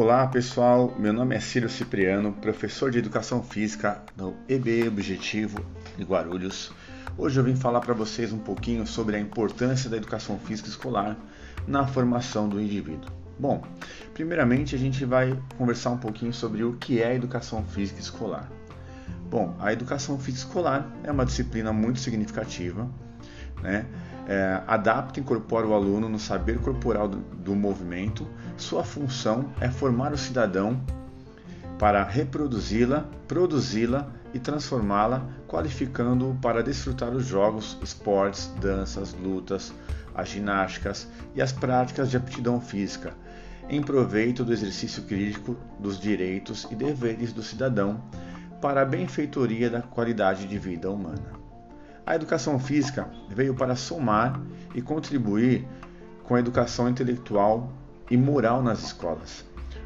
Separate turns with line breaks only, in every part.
Olá pessoal, meu nome é Ciro Cipriano, professor de Educação Física no EBE Objetivo de Guarulhos. Hoje eu vim falar para vocês um pouquinho sobre a importância da educação física escolar na formação do indivíduo. Bom, primeiramente a gente vai conversar um pouquinho sobre o que é educação física escolar. Bom, a educação física escolar é uma disciplina muito significativa, né? É, adapta e incorpora o aluno no saber corporal do, do movimento. Sua função é formar o cidadão para reproduzi-la, produzi-la e transformá-la, qualificando-o para desfrutar os jogos, esportes, danças, lutas, as ginásticas e as práticas de aptidão física, em proveito do exercício crítico dos direitos e deveres do cidadão para a benfeitoria da qualidade de vida humana. A educação física veio para somar e contribuir com a educação intelectual e moral nas escolas.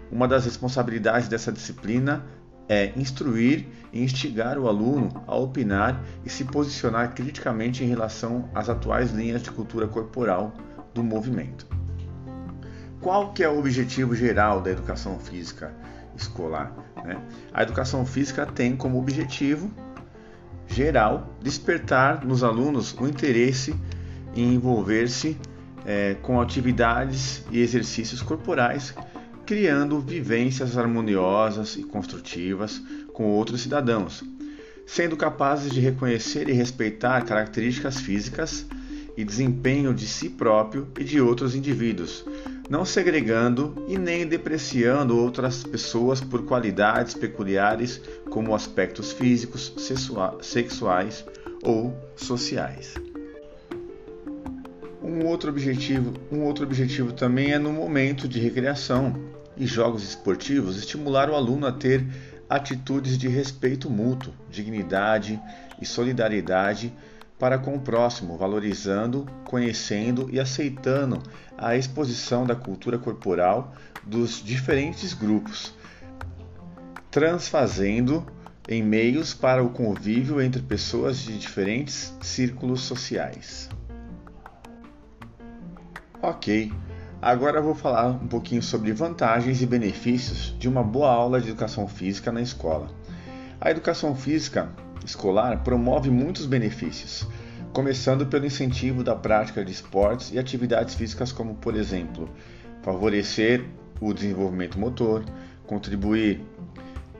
Uma das responsabilidades dessa disciplina é instruir e instigar o aluno a opinar e se posicionar criticamente em relação às atuais linhas de cultura corporal do movimento. Qual que é o objetivo geral da educação física escolar? Né? A educação física tem como objetivo geral despertar nos alunos o interesse em envolver-se é, com atividades e exercícios corporais, criando vivências harmoniosas e construtivas com outros cidadãos, sendo capazes de reconhecer e respeitar características físicas e desempenho de si próprio e de outros indivíduos, não segregando e nem depreciando outras pessoas por qualidades peculiares como aspectos físicos, sexuais ou sociais. Um outro objetivo, um outro objetivo também é no momento de recreação e jogos esportivos estimular o aluno a ter atitudes de respeito mútuo, dignidade e solidariedade para com o próximo, valorizando, conhecendo e aceitando a exposição da cultura corporal dos diferentes grupos, transfazendo em meios para o convívio entre pessoas de diferentes círculos sociais. Ok, agora vou falar um pouquinho sobre vantagens e benefícios de uma boa aula de educação física na escola. A educação física escolar promove muitos benefícios, começando pelo incentivo da prática de esportes e atividades físicas, como, por exemplo, favorecer o desenvolvimento motor, contribuir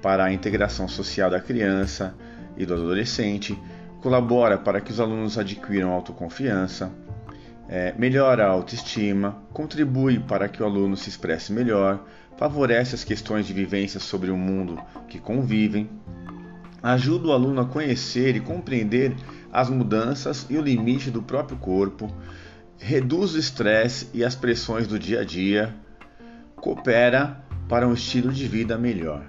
para a integração social da criança e do adolescente, colabora para que os alunos adquiram autoconfiança, é, melhora a autoestima, contribui para que o aluno se expresse melhor, favorece as questões de vivência sobre o mundo que convivem, ajuda o aluno a conhecer e compreender as mudanças e o limite do próprio corpo, reduz o estresse e as pressões do dia a dia, coopera para um estilo de vida melhor.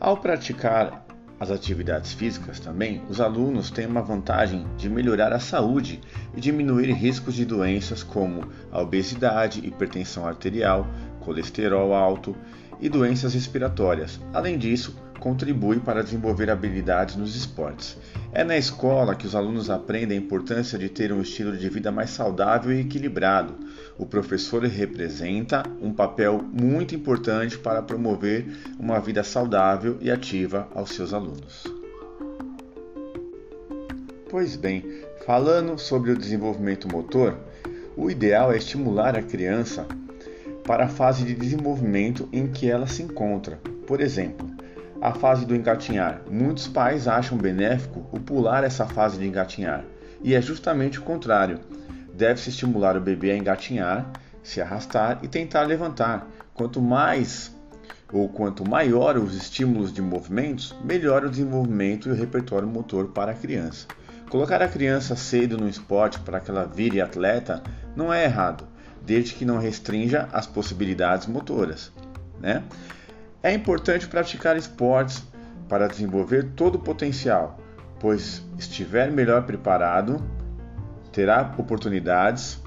Ao praticar as atividades físicas também, os alunos têm uma vantagem de melhorar a saúde e diminuir riscos de doenças como a obesidade, hipertensão arterial, colesterol alto e doenças respiratórias. Além disso, contribui para desenvolver habilidades nos esportes. É na escola que os alunos aprendem a importância de ter um estilo de vida mais saudável e equilibrado. O professor representa um papel muito importante para promover uma vida saudável e ativa aos seus alunos. Pois bem, falando sobre o desenvolvimento motor, o ideal é estimular a criança para a fase de desenvolvimento em que ela se encontra. Por exemplo, a fase do engatinhar. Muitos pais acham benéfico o pular essa fase de engatinhar, e é justamente o contrário. Deve-se estimular o bebê a engatinhar, se arrastar e tentar levantar. Quanto mais ou quanto maior os estímulos de movimentos, melhor o desenvolvimento e o repertório motor para a criança. Colocar a criança cedo no esporte para que ela vire atleta não é errado, desde que não restrinja as possibilidades motoras. Né? É importante praticar esportes para desenvolver todo o potencial, pois estiver melhor preparado, terá oportunidades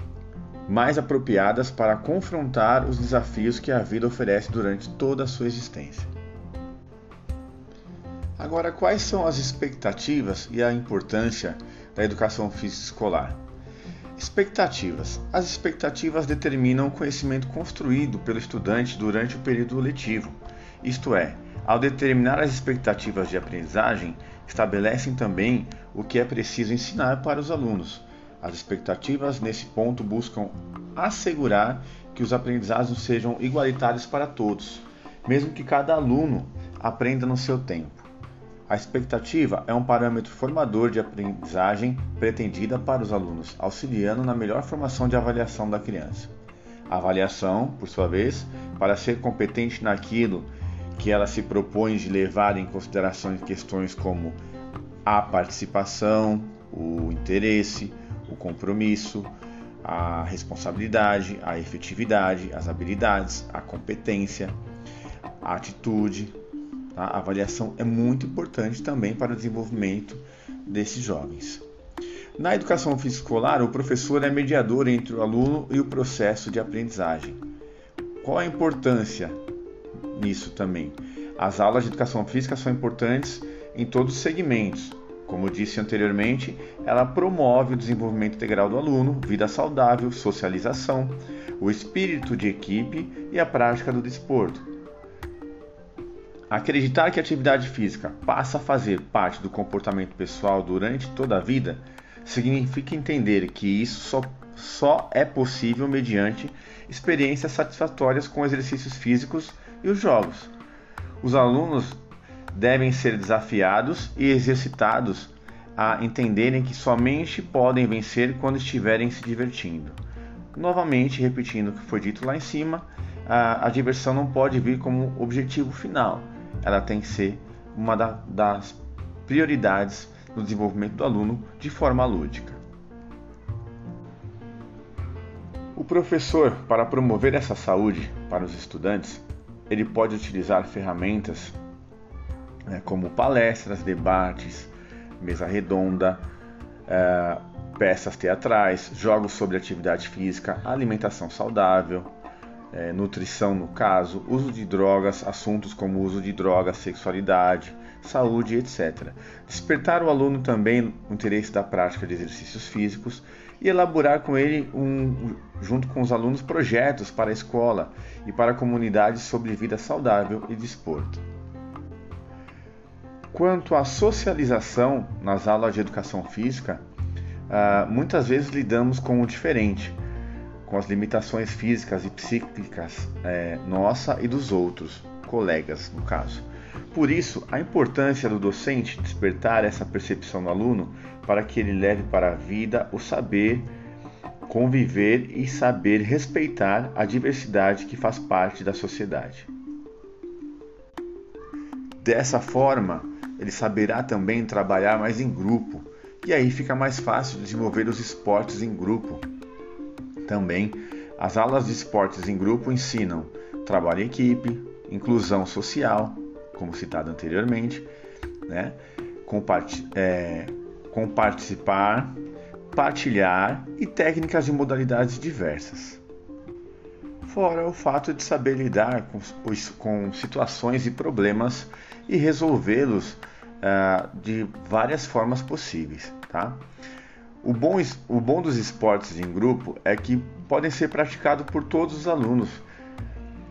mais apropriadas para confrontar os desafios que a vida oferece durante toda a sua existência. Agora, quais são as expectativas e a importância da educação física escolar? Expectativas. As expectativas determinam o conhecimento construído pelo estudante durante o período letivo. Isto é, ao determinar as expectativas de aprendizagem, estabelecem também o que é preciso ensinar para os alunos. As expectativas, nesse ponto, buscam assegurar que os aprendizados sejam igualitários para todos, mesmo que cada aluno aprenda no seu tempo. A expectativa é um parâmetro formador de aprendizagem pretendida para os alunos, auxiliando na melhor formação de avaliação da criança. A avaliação, por sua vez, para ser competente naquilo que ela se propõe de levar em consideração questões como a participação, o interesse, o compromisso, a responsabilidade, a efetividade, as habilidades, a competência, a atitude, Tá? A avaliação é muito importante também para o desenvolvimento desses jovens. Na educação física escolar, o professor é mediador entre o aluno e o processo de aprendizagem. Qual a importância nisso também? As aulas de educação física são importantes em todos os segmentos. Como disse anteriormente, ela promove o desenvolvimento integral do aluno, vida saudável, socialização, o espírito de equipe e a prática do desporto. Acreditar que a atividade física passa a fazer parte do comportamento pessoal durante toda a vida significa entender que isso só, só é possível mediante experiências satisfatórias com exercícios físicos e os jogos. Os alunos devem ser desafiados e exercitados a entenderem que somente podem vencer quando estiverem se divertindo. Novamente, repetindo o que foi dito lá em cima, a, a diversão não pode vir como objetivo final ela tem que ser uma da, das prioridades no desenvolvimento do aluno de forma lúdica. O professor, para promover essa saúde para os estudantes, ele pode utilizar ferramentas né, como palestras, debates, mesa redonda, é, peças teatrais, jogos sobre atividade física, alimentação saudável, é, nutrição no caso, uso de drogas, assuntos como uso de drogas, sexualidade, saúde, etc. Despertar o aluno também o interesse da prática de exercícios físicos e elaborar com ele, um, junto com os alunos, projetos para a escola e para a comunidade sobre vida saudável e desporto. Quanto à socialização nas aulas de educação física, ah, muitas vezes lidamos com o diferente com as limitações físicas e psíquicas é, nossa e dos outros, colegas no caso. Por isso, a importância do docente despertar essa percepção no aluno para que ele leve para a vida o saber conviver e saber respeitar a diversidade que faz parte da sociedade. Dessa forma, ele saberá também trabalhar mais em grupo, e aí fica mais fácil desenvolver os esportes em grupo, também, as aulas de esportes em grupo ensinam trabalho em equipe, inclusão social, como citado anteriormente, né? Compart é, comparticipar, partilhar e técnicas e modalidades diversas. Fora o fato de saber lidar com, com situações e problemas e resolvê-los uh, de várias formas possíveis. Tá? O bom, o bom dos esportes em grupo é que podem ser praticados por todos os alunos,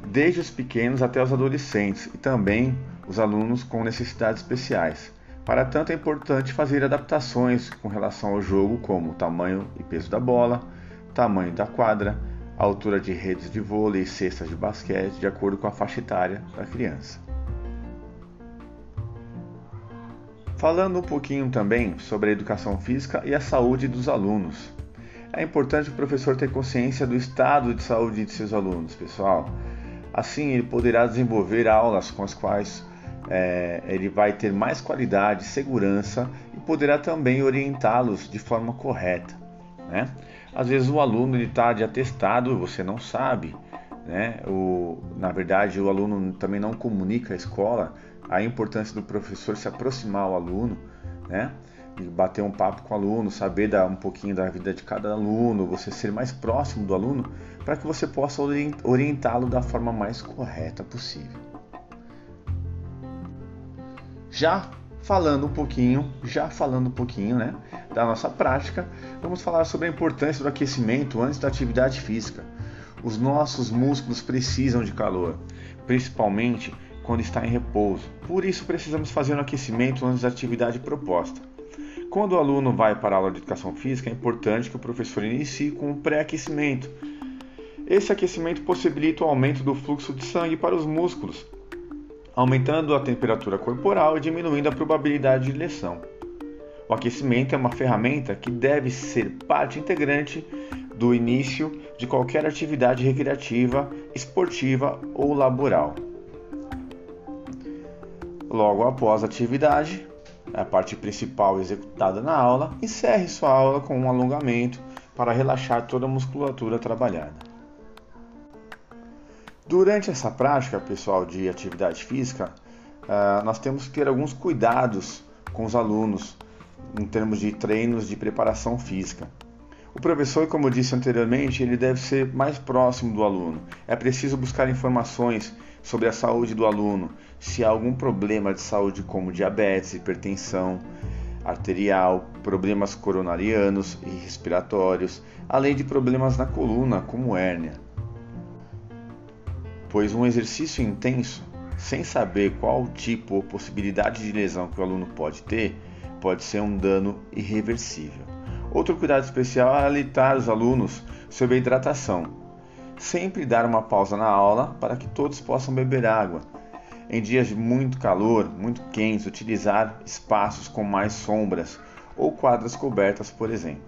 desde os pequenos até os adolescentes e também os alunos com necessidades especiais. Para tanto, é importante fazer adaptações com relação ao jogo, como o tamanho e peso da bola, tamanho da quadra, altura de redes de vôlei e cestas de basquete, de acordo com a faixa etária da criança. Falando um pouquinho também sobre a educação física e a saúde dos alunos. É importante o professor ter consciência do estado de saúde de seus alunos, pessoal. Assim, ele poderá desenvolver aulas com as quais é, ele vai ter mais qualidade, segurança e poderá também orientá-los de forma correta. Né? Às vezes o aluno está de atestado e você não sabe. Né? O, na verdade, o aluno também não comunica à escola a importância do professor se aproximar ao aluno, né? E bater um papo com o aluno, saber dar um pouquinho da vida de cada aluno, você ser mais próximo do aluno, para que você possa orientá-lo da forma mais correta possível. Já falando um pouquinho, já falando um pouquinho, né, da nossa prática, vamos falar sobre a importância do aquecimento antes da atividade física. Os nossos músculos precisam de calor, principalmente quando está em repouso. Por isso precisamos fazer um aquecimento antes da atividade proposta. Quando o aluno vai para a aula de educação física, é importante que o professor inicie com um pré-aquecimento. Esse aquecimento possibilita o aumento do fluxo de sangue para os músculos, aumentando a temperatura corporal e diminuindo a probabilidade de lesão. O aquecimento é uma ferramenta que deve ser parte integrante do início de qualquer atividade recreativa, esportiva ou laboral. Logo após a atividade, a parte principal executada na aula, encerre sua aula com um alongamento para relaxar toda a musculatura trabalhada. Durante essa prática, pessoal, de atividade física, uh, nós temos que ter alguns cuidados com os alunos em termos de treinos de preparação física. O professor, como eu disse anteriormente, ele deve ser mais próximo do aluno. É preciso buscar informações sobre a saúde do aluno, se há algum problema de saúde como diabetes, hipertensão arterial, problemas coronarianos e respiratórios, além de problemas na coluna como hérnia pois um exercício intenso, sem saber qual tipo ou possibilidade de lesão que o aluno pode ter, pode ser um dano irreversível. Outro cuidado especial é alertar os alunos sobre a hidratação. Sempre dar uma pausa na aula para que todos possam beber água. Em dias de muito calor, muito quentes, utilizar espaços com mais sombras ou quadras cobertas, por exemplo.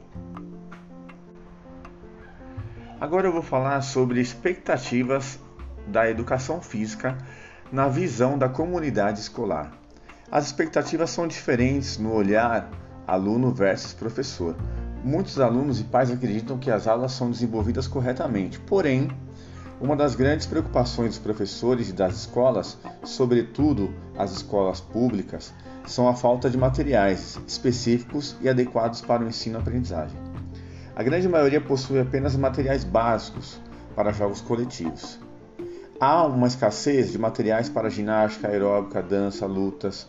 Agora eu vou falar sobre expectativas da educação física na visão da comunidade escolar. As expectativas são diferentes no olhar aluno versus professor. Muitos alunos e pais acreditam que as aulas são desenvolvidas corretamente, porém, uma das grandes preocupações dos professores e das escolas, sobretudo as escolas públicas, são a falta de materiais específicos e adequados para o ensino-aprendizagem. A grande maioria possui apenas materiais básicos para jogos coletivos. Há uma escassez de materiais para ginástica, aeróbica, dança, lutas.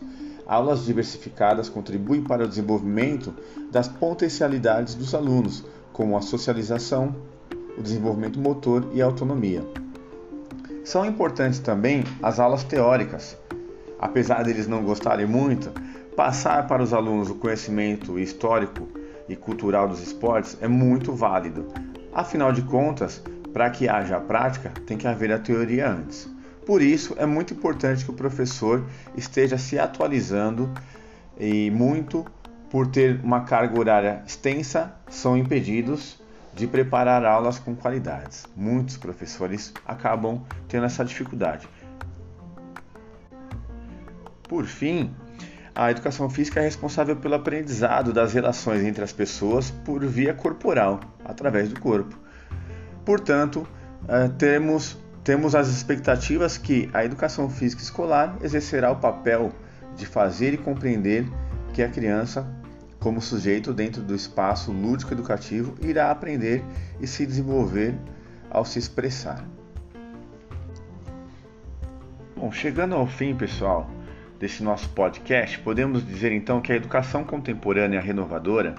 Aulas diversificadas contribuem para o desenvolvimento das potencialidades dos alunos, como a socialização, o desenvolvimento motor e a autonomia. São importantes também as aulas teóricas. Apesar deles não gostarem muito, passar para os alunos o conhecimento histórico e cultural dos esportes é muito válido. Afinal de contas, para que haja a prática, tem que haver a teoria antes. Por isso, é muito importante que o professor esteja se atualizando e muito por ter uma carga horária extensa, são impedidos de preparar aulas com qualidades. Muitos professores acabam tendo essa dificuldade. Por fim, a educação física é responsável pelo aprendizado das relações entre as pessoas por via corporal, através do corpo. Portanto, eh, temos, temos as expectativas que a educação física escolar exercerá o papel de fazer e compreender que a criança, como sujeito dentro do espaço lúdico educativo, irá aprender e se desenvolver ao se expressar. Bom, chegando ao fim, pessoal, desse nosso podcast, podemos dizer então que a educação contemporânea renovadora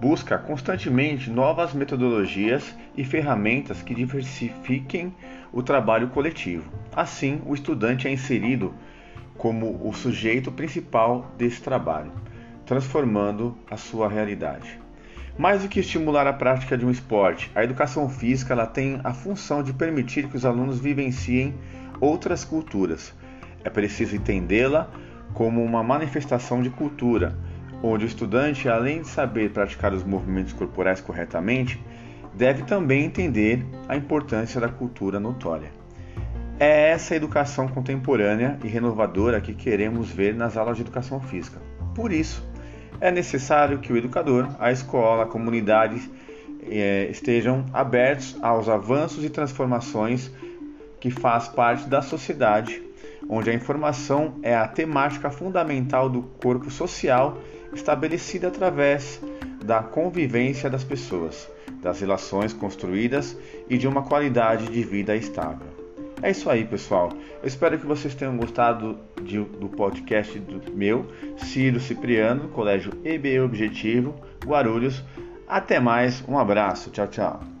busca constantemente novas metodologias e ferramentas que diversifiquem o trabalho coletivo. Assim, o estudante é inserido como o sujeito principal desse trabalho, transformando a sua realidade. Mais do que estimular a prática de um esporte, a educação física ela tem a função de permitir que os alunos vivenciem outras culturas. É preciso entendê-la como uma manifestação de cultura, onde o estudante, além de saber praticar os movimentos corporais corretamente, deve também entender a importância da cultura notória. É essa educação contemporânea e renovadora que queremos ver nas aulas de educação física. Por isso, é necessário que o educador, a escola, a comunidade é, estejam abertos aos avanços e transformações que faz parte da sociedade, onde a informação é a temática fundamental do corpo social estabelecida através da convivência das pessoas, das relações construídas e de uma qualidade de vida estável. É isso aí, pessoal. Eu espero que vocês tenham gostado de, do podcast do meu, Ciro Cipriano, Colégio EBE Objetivo, Guarulhos. Até mais, um abraço, tchau, tchau.